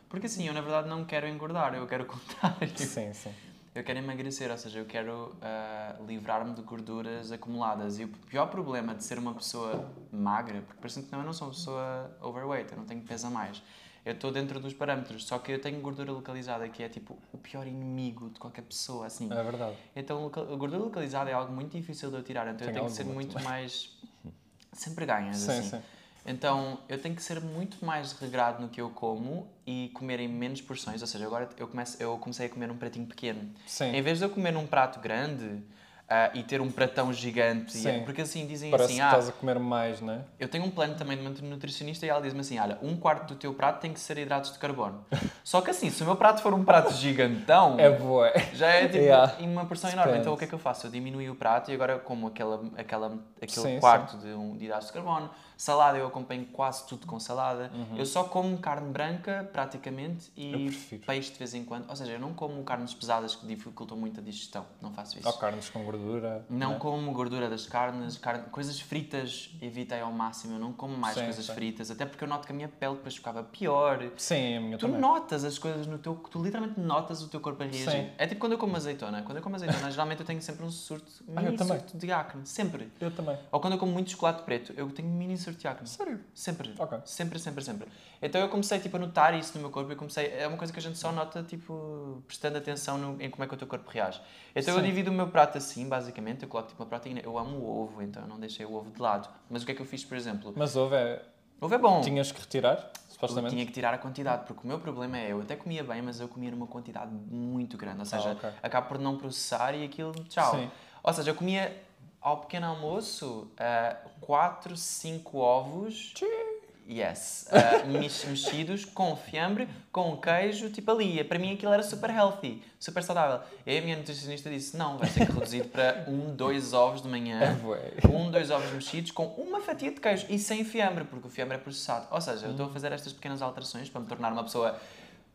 Porque assim, eu na verdade não quero engordar, eu quero o contrário.
Sim, sim.
Eu quero emagrecer, ou seja, eu quero ah, livrar-me de gorduras acumuladas. E o pior problema de ser uma pessoa magra, porque parece que não, eu não sou uma pessoa overweight, eu não tenho peso a mais. Eu estou dentro dos parâmetros, só que eu tenho gordura localizada, que é tipo o pior inimigo de qualquer pessoa, assim.
É verdade.
Então, a gordura localizada é algo muito difícil de eu tirar, então eu
Tenho
que ser muito
também. *laughs*
mais. Sempre ganhas,
Sim,
assim.
sim.
Então, eu tenho que ser muito mais regrado no que eu como e comer em menos porções. Ou seja, agora eu, começo, eu comecei a comer num pratinho pequeno.
Sim.
Em vez de eu comer num prato grande ah, e ter um pratão gigante, e-
Sim.
porque assim dizem
Parece
assim,
que
ah,
estás a comer mais, não é?
eu tenho um plano também de uma nutricionista e ela diz-me assim, olha, um quarto do teu prato tem que ser hidratos de carbono. *laughs* Só que assim, se o meu prato for um prato gigantão,
É boa.
já é tipo
Yeah.
uma porção enorme.
Depende.
Então o que é que eu faço? Eu diminuí o prato e agora como aquela, aquela, aquele
Sim,
quarto de, um, de hidratos de carbono. Salada, eu acompanho quase tudo com salada.
Uhum.
Eu só como carne branca, praticamente, e peixe de vez em quando. Ou seja, eu não como carnes pesadas que dificultam muito a digestão. Não faço isso.
Ou carnes com gordura.
Não
é?
como gordura das carnes, carne- coisas fritas evitei ao máximo. Eu não como mais
Sim,
coisas
sim.
fritas, até porque eu noto que a minha pele depois ficava pior.
Sim, a minha
Tu
também.
notas as coisas no teu. Tu literalmente notas o teu corpo a reagir.
Sim.
É tipo quando eu como azeitona. Quando eu como azeitona, *laughs* geralmente eu tenho sempre um surto,
Ah,
mini
também.
surto de acne. Sempre.
Eu também.
Ou quando eu como muito chocolate preto, eu tenho mini surto
Sério?
Sempre. Sempre, sempre, sempre. Então eu comecei tipo, a notar isso no meu corpo e comecei. É uma coisa que a gente só nota tipo, prestando atenção no- em como é que o teu corpo reage. Então eu
Sim.
divido o meu prato assim, basicamente. Eu coloco tipo uma proteína. Eu amo o ovo, então eu não deixei o ovo de lado. Mas o que é que eu fiz, por exemplo?
Mas ovo é.
Ovo é bom.
Tinhas que retirar,
Eu
supostamente.
tinha que tirar a quantidade, porque o meu problema é, eu até comia bem, mas eu comia numa quantidade muito grande. Ou seja,
Ah, ok.
acabo por não processar e aquilo, tchau.
Sim.
Ou seja, eu comia ao pequeno almoço 4, 5 ovos. Yes. *laughs* mex- mexidos com fiambre, com queijo, tipo ali. Para mim aquilo era super healthy, super saudável. E a minha nutricionista disse: não, vai ser reduzido para um, dois ovos de manhã *laughs* um, dois ovos mexidos com uma fatia de queijo e sem fiambre, porque o fiambre é processado. Ou seja, eu estou a fazer estas pequenas alterações para me tornar uma pessoa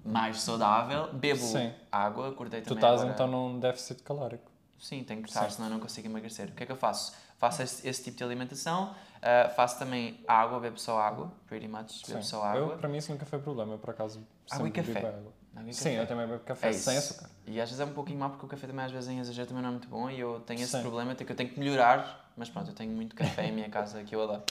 mais saudável. Bebo
Sim.
água, acordei
Tu
também
estás
agora.
então num déficit calórico.
Sim, tenho que estar, senão eu não consigo emagrecer. O que é que eu faço? Faço esse, esse tipo de alimentação, ah, faço também água, bebo só água, pretty much, bebo
Sim.
só água.
Eu, para mim isso nunca foi problema, eu por acaso
Água e café.
água.
Água e
Sim,
café.
eu também bebo café
É
sem açúcar.
E às vezes é um pouquinho mal porque o café também às vezes em exagero também não é muito bom e eu tenho esse
Sim.
problema, que eu tenho que melhorar, mas pronto, eu tenho muito café em minha casa que eu adoro.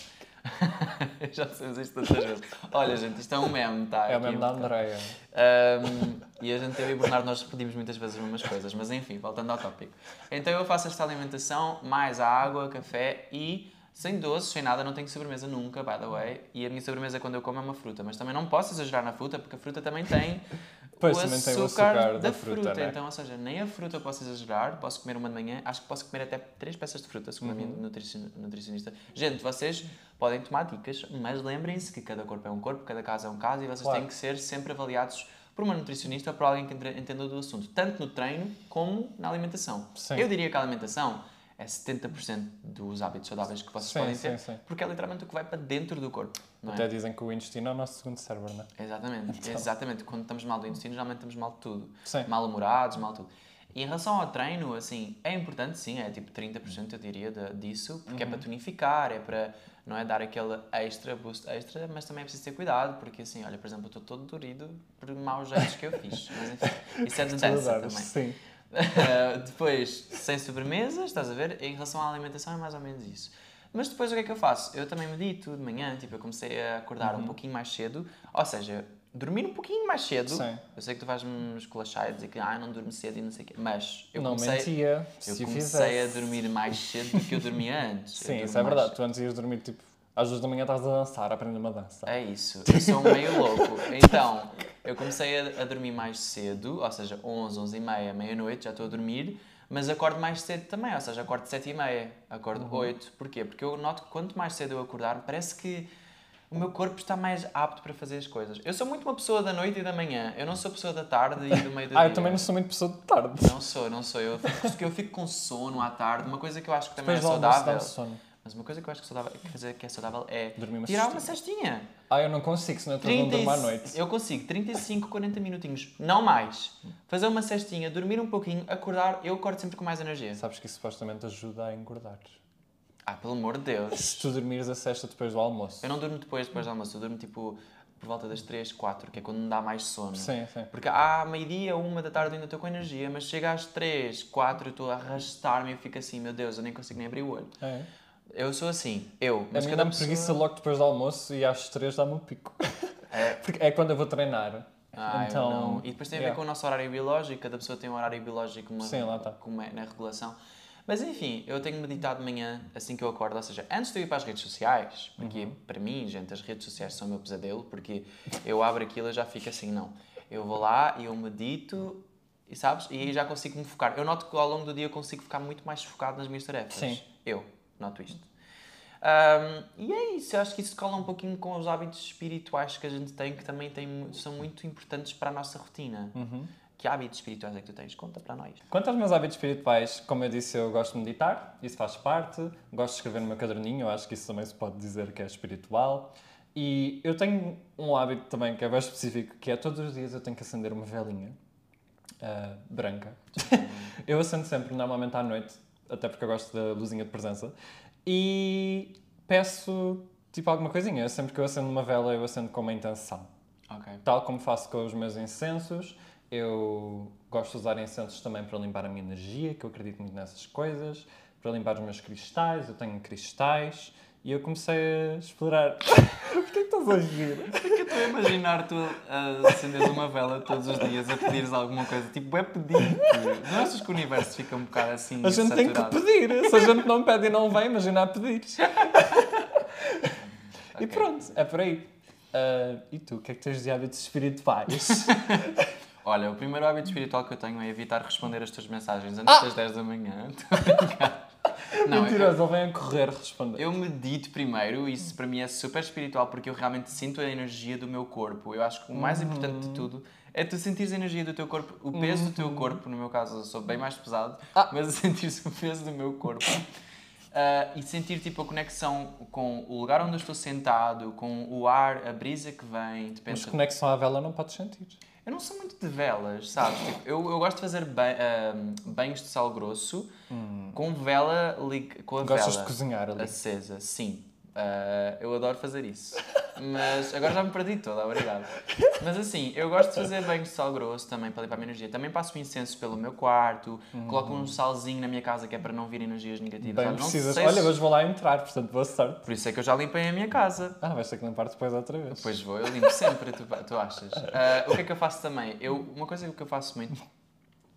*laughs* Já sabemos isto tantas vezes. Olha, gente, isto é um meme, tá?
É o
um
da. Andreia.
Um, e a gente, eu e o Bernardo, nós repetimos muitas vezes as mesmas coisas, mas enfim, voltando ao tópico. Então eu faço esta alimentação, mais a água, café e sem doces, sem nada, não tenho sobremesa nunca, by the way. E a minha sobremesa quando eu como é uma fruta, mas também não posso exagerar na fruta, porque a fruta também tem *laughs*
Pois,
o
também
açúcar,
tem o açúcar
da,
da
fruta.
fruta, né?
Então, ou seja, nem a fruta eu posso exagerar, posso comer uma de manhã, acho que posso comer até três peças de fruta, segundo a
Uhum.
minha nutricion- nutricionista. Gente, vocês podem tomar dicas, mas lembrem-se que cada corpo é um corpo, cada caso é um caso e vocês
Claro.
têm que ser sempre avaliados por uma nutricionista ou por alguém que entenda do assunto, tanto no treino como na alimentação.
Sim.
Eu diria que a alimentação é 70% dos hábitos saudáveis que vocês
Sim,
podem
sim,
ter,
sim.
porque é literalmente o que vai para dentro do corpo. É?
Até dizem que o intestino é o nosso segundo cérebro, não é?
Exatamente,
Então.
exatamente. Quando estamos mal do intestino, geralmente estamos mal de tudo.
Sim.
Mal-humorados, mal tudo. E em relação ao treino, assim, é importante sim, é tipo 30% eu diria de- disso, porque
Uhum.
é para tonificar, é para, não é, dar aquele extra, boost extra, mas também é preciso ter cuidado, porque assim, olha, por exemplo, eu estou todo dorido por maus jeitos que eu fiz. Mas enfim, isso é *laughs* de dança também.
Sim.
Uh, depois, sem sobremesas, estás a ver? Em relação à alimentação é mais ou menos isso. Mas depois o que é que eu faço? Eu também medito de manhã, tipo, eu comecei a acordar
Uhum.
um pouquinho mais cedo, ou seja, dormir um pouquinho mais cedo.
Sim.
Eu sei que tu vais-me esculachar e dizer que ah, não durmo cedo e não sei o quê, mas eu
não
comecei,
mentia.
eu comecei a dormir mais cedo do que eu dormia antes.
Sim, isso é verdade. Tu antes ias dormir tipo. Às duas da manhã estás a dançar, a aprender uma dança.
É isso, eu sou meio louco. *laughs* Então, eu comecei a, a dormir mais cedo, ou seja, 11, 11 e meia, meia-noite, já estou a dormir, mas acordo mais cedo também, ou seja, acordo 7 e meia, acordo
Uhum.
8. Porquê? Porque eu noto que quanto mais cedo eu acordar, parece que o meu corpo está mais apto para fazer as coisas. Eu sou muito uma pessoa da noite e da manhã, eu não sou pessoa da tarde e do meio do *laughs*
Ah,
dia.
eu também não sou muito pessoa de tarde.
Não sou, não sou. Eu fico, eu fico com sono à tarde, uma coisa que eu acho que também
Depois
é
almoço
saudável.
dá-me sono.
Mas uma coisa que eu acho que, saudável, que fazer que é saudável é
uma
tirar uma
cestinha. Ah, eu não consigo, senão eu estou a
30
dormir à noite.
Eu consigo 35, 40 minutinhos, não mais. Fazer uma cestinha, dormir um pouquinho, acordar, eu acordo sempre com mais energia.
Sabes que isso supostamente ajuda a engordar.
Ah, pelo amor de Deus.
Se tu dormires a cesta depois do almoço.
Eu não durmo depois, depois do almoço, eu durmo tipo por volta das 3, 4, que é quando me dá mais sono.
Sim, sim.
Porque à meio-dia, uma da tarde ainda estou com energia, mas chega às 3, 4, eu estou a arrastar-me e eu fico assim, meu Deus, eu nem consigo nem abrir o olho.
É.
Eu sou assim, eu.
A
Mas
mim
cada
dá-me
pessoa...
preguiça logo depois do almoço e às três dá-me um pico.
É. *laughs*
Porque é quando eu vou treinar.
Ah,
então,
não. E depois tem a ver
yeah.
com o nosso horário biológico, cada pessoa tem um horário biológico uma,
Sim, lá tá.
como é na regulação. Mas enfim, eu tenho meditado de manhã assim que eu acordo, ou seja, antes de eu ir para as redes sociais, porque
Uhum.
para mim, gente, as redes sociais são o meu pesadelo, porque eu abro aquilo e já fico assim, não. Eu vou lá e eu medito, e sabes? E aí já consigo me focar. Eu noto que ao longo do dia eu consigo ficar muito mais focado nas minhas tarefas.
Sim.
Eu noto isto. Ahm, e é isso, eu acho que isso cola um pouquinho com os hábitos espirituais que a gente tem, que também tem, são muito importantes para a nossa rotina.
Uhum.
Que hábitos espirituais é que tu tens? Conta para nós.
Quanto aos meus hábitos espirituais, como eu disse, eu gosto de meditar, isso faz parte. Gosto de escrever no meu caderninho, eu acho que isso também se pode dizer que é espiritual. E eu tenho um hábito também que é bem específico, que é todos os dias eu tenho que acender uma velinha ah, branca. *laughs* eu acendo sempre, normalmente à noite, até porque eu gosto da luzinha de presença. E peço tipo alguma coisinha. Sempre que eu acendo uma vela, eu acendo com uma intenção. Tal como faço com os meus incensos, eu gosto de usar incensos também para limpar a minha energia, que eu acredito muito nessas coisas, para limpar os meus cristais, eu tenho cristais e eu comecei a explorar. *laughs* Porquê que estás a rir?
Porque eu estou a imaginar tu a acenderes uma vela todos os dias a pedires alguma coisa. Tipo, é pedir. Não achas que o universo fica um bocado assim
A gente tem que
saturado?
pedir. Se a gente não pede e não vem, imagina a pedir. E
Ok.
pronto, é por aí. Ah, e tu, o que é que tens de hábitos espirituais? *laughs*
Olha, o primeiro hábito espiritual que eu tenho é evitar responder as tuas mensagens antes das 10 da manhã. *laughs* Não, eu,
Mentiroso, ele vem a correr responder.
eu medito primeiro, isso para mim é super espiritual porque eu realmente sinto a energia do meu corpo. Eu acho que o mais importante de tudo é tu sentires a energia do teu corpo, o peso do teu corpo, no meu caso eu sou bem mais pesado,
Ah.
mas *laughs* sentir-se o peso do meu corpo. Ah, e sentir tipo a conexão com o lugar onde eu estou sentado, com o ar, a brisa que vem, depende
Mas conexão à vela não podes sentir.
Eu não sou muito de velas, sabes? Tipo, eu, eu gosto de fazer banhos de sal grosso com vela, lig- com a
Hum. Gostas
vela
de cozinhar ali.
acesa, sim. Ah, eu adoro fazer isso. Mas agora já me perdi toda, obrigado. Mas assim, eu gosto de fazer banhos de sal grosso também para limpar a minha energia. Também passo incenso pelo meu quarto, coloco um salzinho na minha casa que é para não vir energias negativas.
Hum. Bem precisas. Olha, hoje vou lá entrar, portanto, boa sorte.
Por isso é que eu já limpei a minha casa.
Ah, vais ter que limpar depois outra vez.
Pois vou, eu limpo sempre, tu, tu achas? Ah, o que é que eu faço também? Eu, uma coisa que eu faço muito,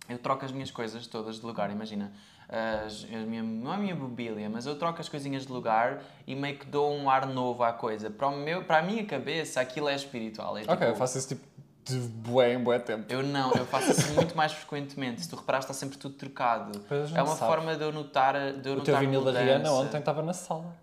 eu troco as minhas coisas todas de lugar, imagina. As, a minha, não é a minha mobília, mas eu troco as coisinhas de lugar e meio que dou um ar novo à coisa. Para, o meu, para a minha cabeça, aquilo é espiritual. É
Ok,
tipo-
eu faço isso tipo de bué em bué tempo.
eu não, eu faço isso muito mais frequentemente. Se tu reparares, está sempre tudo trocado. É uma forma de eu notar. De eu
O teu
notar
vinil da
mudança.
Rihanna ontem estava na sala.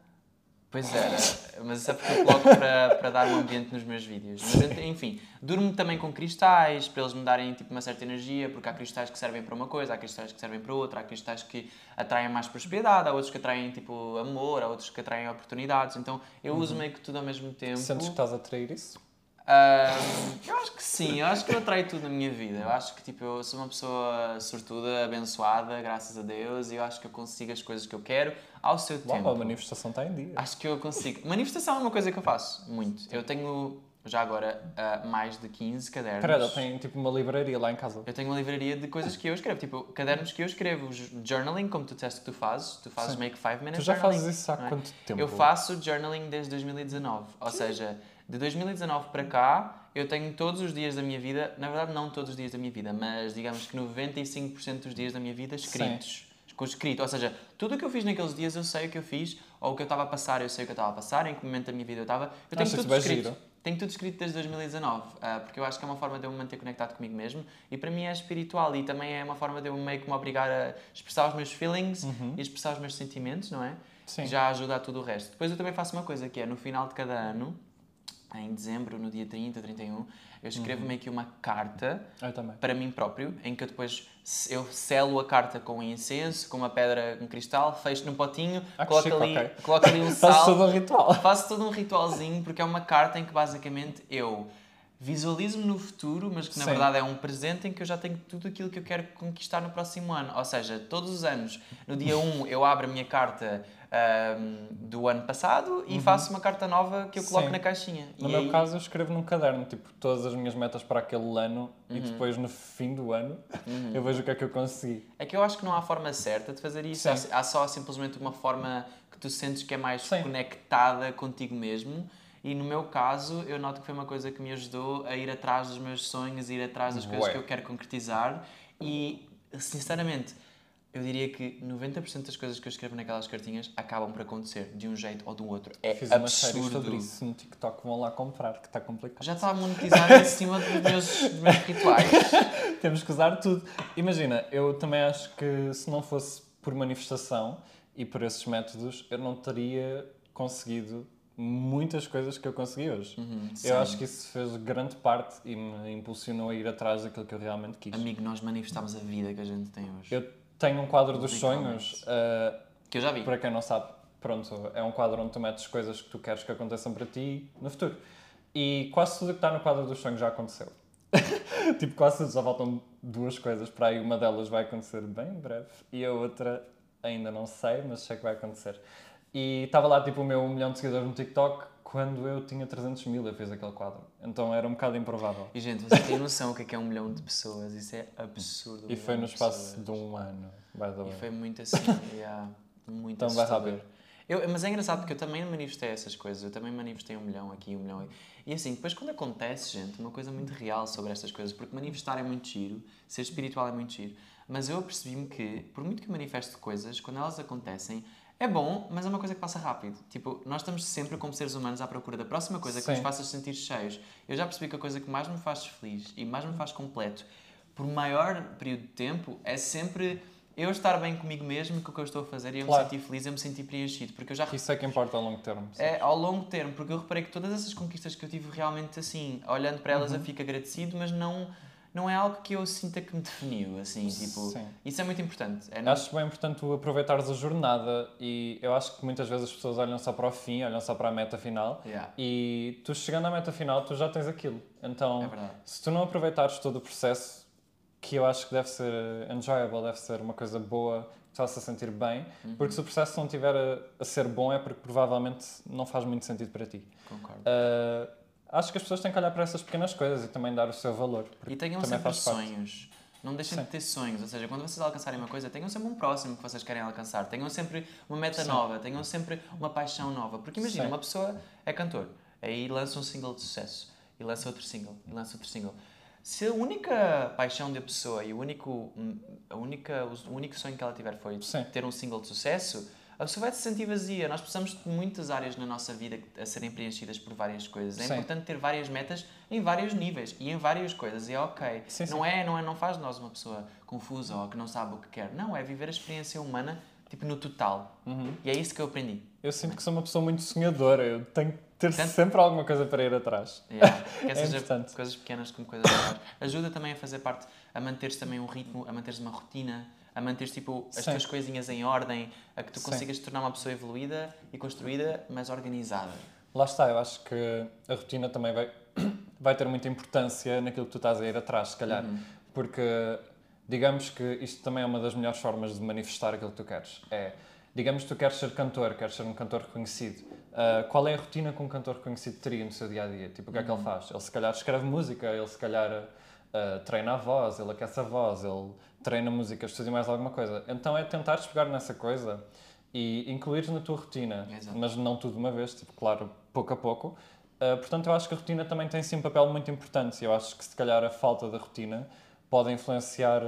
Pois era, mas isso é porque eu coloco para, para dar um ambiente nos meus vídeos. Mas enfim, durmo também com cristais, para eles me darem tipo, uma certa energia, porque há cristais que servem para uma coisa, há cristais que servem para outra, há cristais que atraem mais prosperidade, há outros que atraem tipo amor, há outros que atraem oportunidades. Então eu uso meio que tudo ao mesmo tempo.
Sentes que estás a trair isso?
Ahm, eu acho que sim, eu acho que eu atraio tudo na minha vida. Eu acho que tipo, eu sou uma pessoa sortuda, abençoada, graças a Deus, e eu acho que eu consigo as coisas que eu quero ao seu tempo.
Uau, a manifestação está em dia.
Acho que eu consigo. Manifestação é uma coisa que eu faço muito. Eu tenho, já agora, ah, mais de 15 cadernos.
Espera, ele tem tipo uma livraria lá em casa.
Eu tenho uma livraria de coisas que eu escrevo, tipo, cadernos que eu escrevo, journaling, como tu disseste que tu fazes, tu fazes
Sim.
make 5 minutes
Tu já
journaling,
fazes isso há
é?
quanto tempo?
Eu faço journaling desde 2019, ou seja, de 2019 para cá, eu tenho todos os dias da minha vida, na verdade não todos os dias da minha vida, mas digamos que 95% dos dias da minha vida escritos. Com escrito, ou seja, tudo o que eu fiz naqueles dias eu sei o que eu fiz, ou o que eu estava a passar eu sei o que eu estava a passar, em que momento da minha vida eu estava. Eu tenho tudo escrito.
giro.
Tenho tudo escrito desde 2019, ah, porque eu acho que é uma forma de eu me manter conectado comigo mesmo e para mim é espiritual e também é uma forma de eu meio que me obrigar a expressar os meus feelings e expressar os meus sentimentos, não é?
Uhum. Sim.
Já ajuda a tudo o resto. Depois eu também faço uma coisa que é no final de cada ano, em dezembro, no dia 30, 31, eu escrevo
Uhum.
meio que uma carta para mim próprio, em que eu depois eu selo a carta com incenso, com uma pedra, um cristal, fecho num potinho,
Ah,
coloco,
chique,
ali,
ok.
coloco ali um *laughs* sal.
todo um ritual.
Faço todo um ritualzinho porque é uma carta em que basicamente eu visualizo-me no futuro, mas que na
Sim.
verdade é um presente em que eu já tenho tudo aquilo que eu quero conquistar no próximo ano. Ou seja, todos os anos, no dia 1, eu abro a minha carta ahm, do ano passado e faço uma carta nova que eu coloco
Uhum. Sim.
na caixinha.
No
e
meu
aí-
caso, eu escrevo num caderno, tipo, todas as minhas metas para aquele ano
Uhum.
e depois no fim do ano eu vejo o que é que eu consegui.
É que eu acho que não há forma certa de fazer isso.
Sim.
Há, só simplesmente uma forma que tu sentes que é mais
Sim.
conectada contigo mesmo. E no meu caso, eu noto que foi uma coisa que me ajudou a ir atrás dos meus sonhos, a ir atrás das coisas
Bué.
que eu quero concretizar. E, sinceramente, eu diria que 90% das coisas que eu escrevo naquelas cartinhas acabam por acontecer de um jeito ou do outro. É
Fiz uma série
absurdo.
sobre isso no TikTok, vão lá comprar, que está complicado.
Já está monetizado em cima dos meus, dos meus rituais. *laughs*
Temos que usar tudo. Imagina, eu também acho que se não fosse por manifestação e por esses métodos, eu não teria conseguido muitas coisas que eu consegui hoje.
Uhum, sim.
eu acho que isso fez grande parte e me impulsionou a ir atrás daquilo que eu realmente quis.
Amigo, nós manifestamos a vida que a gente tem hoje.
Eu tenho um quadro dos sonhos, ah,
Que eu já vi.
para quem não sabe, pronto, é um quadro onde tu metes coisas que tu queres que aconteçam para ti no futuro. E quase tudo que está no quadro dos sonhos já aconteceu. *laughs* tipo, quase tudo, só faltam duas coisas para aí. Uma delas vai acontecer bem em breve e a outra ainda não sei, mas sei que vai acontecer. E estava lá, tipo, o meu um milhão de seguidores no TikTok quando eu tinha 300 mil, eu fiz aquele quadro. Então era um bocado improvável.
E gente, vocês têm noção o que é, que é um milhão de pessoas? Isso é absurdo. um
E foi no
de
espaço
pessoas.
de um ano, by the way.
E foi muito assim, *laughs* yeah, muito
Então vai rápido.
Eu, mas é engraçado porque eu também manifestei essas coisas, eu também manifestei um milhão aqui, um milhão aí. E assim, depois quando acontece, gente, uma coisa muito real sobre estas coisas, porque manifestar é muito giro, ser espiritual é muito giro, mas eu percebi-me que, por muito que manifeste coisas, quando elas acontecem, É bom, mas é uma coisa que passa rápido. Tipo, nós estamos sempre, como seres humanos, à procura da próxima coisa que
Sim.
nos faça sentir cheios. Eu já percebi que a coisa que mais me faz feliz e mais me faz completo por maior período de tempo é sempre eu estar bem comigo mesmo com o que eu estou a fazer e eu
Claro.
me sentir feliz, eu me sentir preenchido. Porque eu já
Isso é que importa a longo termo. sim.
é ao longo termo, porque eu reparei que todas essas conquistas que eu tive realmente assim, olhando para
Uhum.
elas eu fico agradecido, mas não, não é algo que eu sinta que me definiu, assim, tipo,
Sim.
isso é muito importante. É não-
Acho bem importante tu aproveitares a jornada e eu acho que muitas vezes as pessoas olham só para o fim, olham só para a meta final
Yeah,
e tu chegando à meta final tu já tens aquilo. Então,
é
se tu não aproveitares todo o processo, que eu acho que deve ser enjoyable, deve ser uma coisa boa, que te faça sentir bem,
Uhum.
porque se o processo não estiver a, a ser bom é porque provavelmente não faz muito sentido para ti.
Concordo.
Uh, acho que as pessoas têm que olhar para essas pequenas coisas e também dar o seu valor.
E tenham sempre sonhos. Não deixem
Sim.
de ter sonhos, ou seja, quando vocês alcançarem uma coisa, tenham sempre um próximo que vocês querem alcançar. Tenham sempre uma meta
Sim.
nova, tenham sempre uma paixão nova. Porque imagina,
Sim.
uma pessoa é cantor, aí lança um single de sucesso, e lança outro single, e lança outro single. Se a única paixão da pessoa e o único, a única, o único sonho que ela tiver foi ter um single de sucesso, a pessoa vai se sentir vazia. Nós precisamos de muitas áreas na nossa vida a serem preenchidas por várias coisas. É
Sim.
importante ter várias metas em vários níveis e em várias coisas. E é ok.
Sim,
não, É, não é, não faz de nós uma pessoa confusa ou que não sabe o que quer. Não, é viver a experiência humana tipo no total.
Uhum.
E é isso que eu aprendi.
Eu sinto que sou uma pessoa muito sonhadora, eu tenho que ter sempre alguma coisa para ir atrás.
Yeah. *laughs* Quer
É
seja
importante.
coisas pequenas como coisas maiores. Ajuda também a fazer parte, a manteres também um ritmo, a manteres uma rotina, a manteres tipo, as
Sim.
tuas coisinhas em ordem, a que tu
Sim.
consigas te tornar uma pessoa evoluída e construída, mas organizada.
Lá está, eu acho que a rotina também vai, *coughs* vai ter muita importância naquilo que tu estás a ir atrás, se calhar.
Uhum.
Porque digamos que isto também é uma das melhores formas de manifestar aquilo que tu queres. É, digamos que tu queres ser cantor, queres ser um cantor reconhecido. Ah, qual é a rotina que um cantor reconhecido teria no seu dia a dia? Tipo, o que é que ele faz? Ele se calhar escreve música, ele se calhar ah, treina a voz, ele aquece a voz, ele treina música, estuda mais alguma coisa. Então é tentares pegar nessa coisa e incluires na tua rotina,
Exato.
mas não tudo de uma vez, tipo, claro, pouco a pouco. Uh, portanto, eu acho que a rotina também tem sim um papel muito importante. Eu acho que se calhar a falta da rotina pode influenciar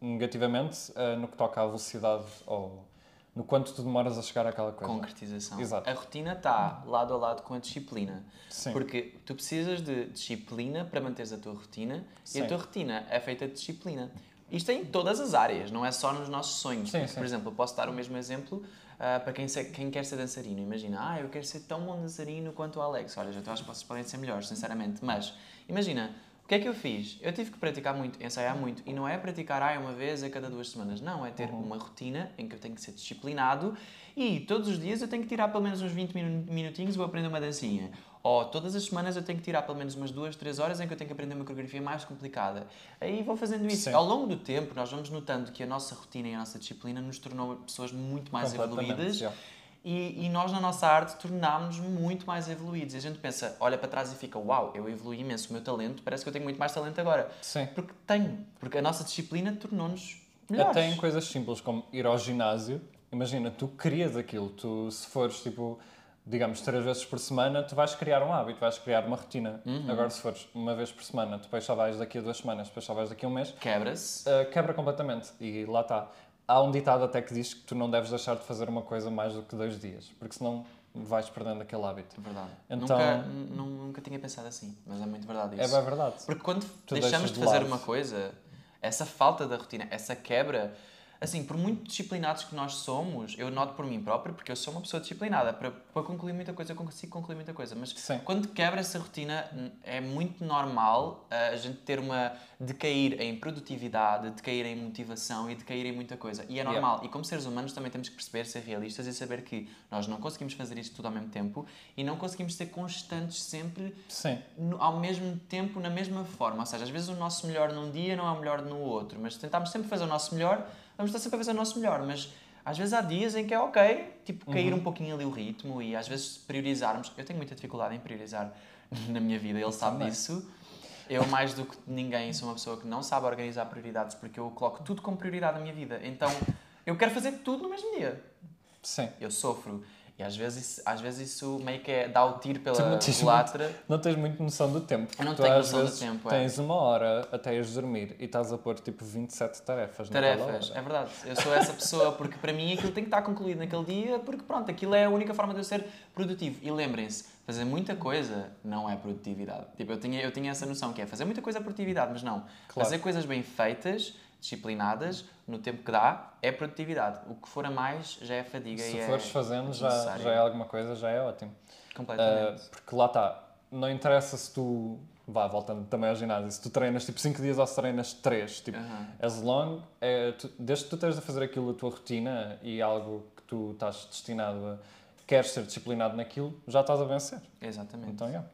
negativamente uh, no que toca à velocidade ou no quanto tu demoras a chegar àquela coisa.
Concretização.
Exato.
A rotina está lado a lado com a disciplina.
Sim.
Porque tu precisas de disciplina para manteres a tua rotina e
Sim.
a tua rotina é feita de disciplina. Isto é em todas as áreas, não é só nos nossos sonhos.
Sim.
Por exemplo, eu posso dar o mesmo exemplo ah, para quem, se- quem quer ser dançarino. Imagina, ah, eu quero ser tão bom dançarino quanto o Alex. Olha, eu acho que vocês podem ser melhores, sinceramente. Mas, imagina, o que é que eu fiz? Eu tive que praticar muito, ensaiar muito. E não é praticar ah, uma vez a cada duas semanas. Não, é ter
Uhum.
uma rotina em que eu tenho que ser disciplinado e todos os dias eu tenho que tirar pelo menos uns 20 minu- minutinhos e vou aprender uma dancinha. Ou todas as semanas eu tenho que tirar pelo menos umas duas, três horas em que eu tenho que aprender uma coreografia mais complicada. Aí vou fazendo isso.
Sim.
Ao longo do tempo, nós vamos notando que a nossa rotina e a nossa disciplina nos tornou pessoas muito mais evoluídas
já.
E, e nós na nossa arte tornámos-nos muito mais evoluídos. E a gente pensa, olha para trás e fica, uau, eu evolui imenso o meu talento, parece que eu tenho muito mais talento agora.
Sim.
Porque tenho, porque a nossa disciplina tornou-nos melhores.
Até em coisas simples como ir ao ginásio, imagina, tu crias aquilo, tu se fores tipo, digamos, três vezes por semana, tu vais criar um hábito, vais criar uma rotina.
Uhum.
Agora, se fores uma vez por semana, depois só vais daqui a duas semanas, depois só vais daqui a um mês,
Quebra-se.
uh, quebra completamente. E lá está. Há um ditado até que diz que tu não deves deixar de fazer uma coisa mais do que dois dias, porque senão vais perdendo aquele hábito.
É verdade.
Então-
Nunca, nunca tinha pensado assim, mas é muito verdade
É
isso.
bem verdade.
Porque quando
Tu
deixamos de
de
fazer uma coisa, essa falta da rotina, essa quebra, assim, por muito disciplinados que nós somos, eu noto por mim próprio, porque eu sou uma pessoa disciplinada, para, para concluir muita coisa, eu consigo concluir muita coisa, mas
Sim.
quando quebra essa rotina, é muito normal uh, a gente ter uma. decair em produtividade, decair em motivação e decair em muita coisa. E é normal. E como seres humanos também temos que perceber, ser realistas e saber que nós não conseguimos fazer isto tudo ao mesmo tempo e não conseguimos ser constantes sempre no- ao mesmo tempo, na mesma forma. Ou seja, às vezes o nosso melhor num dia não é o melhor no outro, mas tentamos sempre fazer o nosso melhor, vamos estar sempre a fazer o nosso melhor, mas às vezes há dias em que é ok, tipo, cair um pouquinho ali o ritmo e às vezes priorizarmos. Eu tenho muita dificuldade em priorizar *laughs* na minha vida, ele sabe
Também.
disso. Eu, mais do que ninguém, sou uma pessoa que não sabe organizar prioridades porque eu coloco tudo como prioridade na minha vida. Então, eu quero fazer tudo no mesmo dia
Sim.
eu sofro. E às vezes, às vezes isso meio que é, dá o tiro pela culatra.
Não tens muito noção do tempo.
Eu não
tu,
tenho noção do tempo, é.
Tens uma hora até ires dormir e estás a pôr tipo 27 tarefas
Tarefas, é verdade. Eu sou essa pessoa porque para mim aquilo tem que estar concluído naquele dia porque pronto, aquilo é a única forma de eu ser produtivo. E lembrem-se, fazer muita coisa não é produtividade. Tipo, eu tinha, eu tinha essa noção que é fazer muita coisa é produtividade, mas não.
Claro.
Fazer coisas bem feitas, disciplinadas, no tempo que dá, é produtividade. O que for a mais já é fadiga
Se
e é
fores fazendo, já, já é alguma coisa, já é ótimo.
Completamente.
Uh, porque lá está, não interessa se tu, vá, voltando também ao ginásio, se tu treinas tipo 5 dias ou se treinas 3, tipo,
Aham.
as long, é, tu, desde que tu estejas a fazer aquilo a tua rotina e algo que tu estás destinado a, queres ser disciplinado naquilo, já estás a vencer.
Exatamente.
Então, yeah.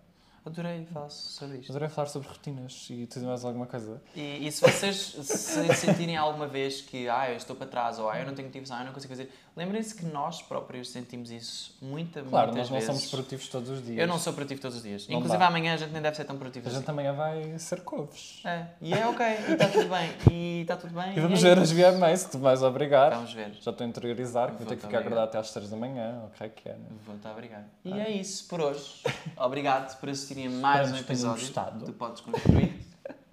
Adorei falar sobre isto.
Adorei falar sobre rotinas e tu mais alguma coisa.
E, e se vocês se sentirem alguma vez que ah, eu estou para trás ou ah, eu não tenho motivação, eu não consigo fazer, lembrem-se que nós próprios sentimos isso muita,
Claro,
muitas
nós não
vezes.
somos produtivos todos os dias.
Eu não sou produtivo todos os dias.
Não
Inclusive
dá.
amanhã a gente nem deve ser tão produtivo
A gente
assim.
também vai ser couves.
É, e é ok, e está tudo bem. E está tudo bem.
E vamos
é
ver as se tu vais obrigar.
Vamos ver.
Já estou a interiorizar que vou ter
Vou-te
que ficar
obrigar.
acordado até às 3 da manhã, ok que é, né?
Vou-te obrigado.
Ah.
E é isso por hoje. *laughs* Obrigado por assistirem a mais um episódio
gostado.
do Podes Construir.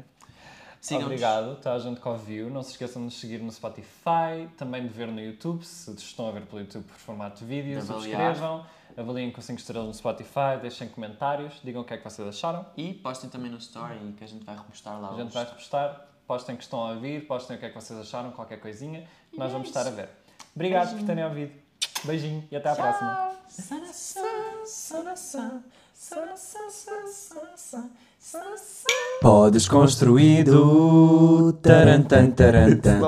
*laughs*
Obrigado, está a gente que ouviu. Não se esqueçam de nos seguir no Spotify, também de ver no YouTube, se estão a ver pelo YouTube por formato de vídeo,
De
subscrevam, avaliem com 5 estrelas no Spotify, deixem comentários, digam o que é que vocês acharam.
E postem também no story que a gente vai repostar lá
A gente vai repostar, postem que estão a ouvir, postem o que é que vocês acharam, qualquer coisinha, que nós
é
vamos estar a ver. Obrigado por terem ouvido. Beijinho e até à próxima.
Podes construído. Tarantan, tarantan.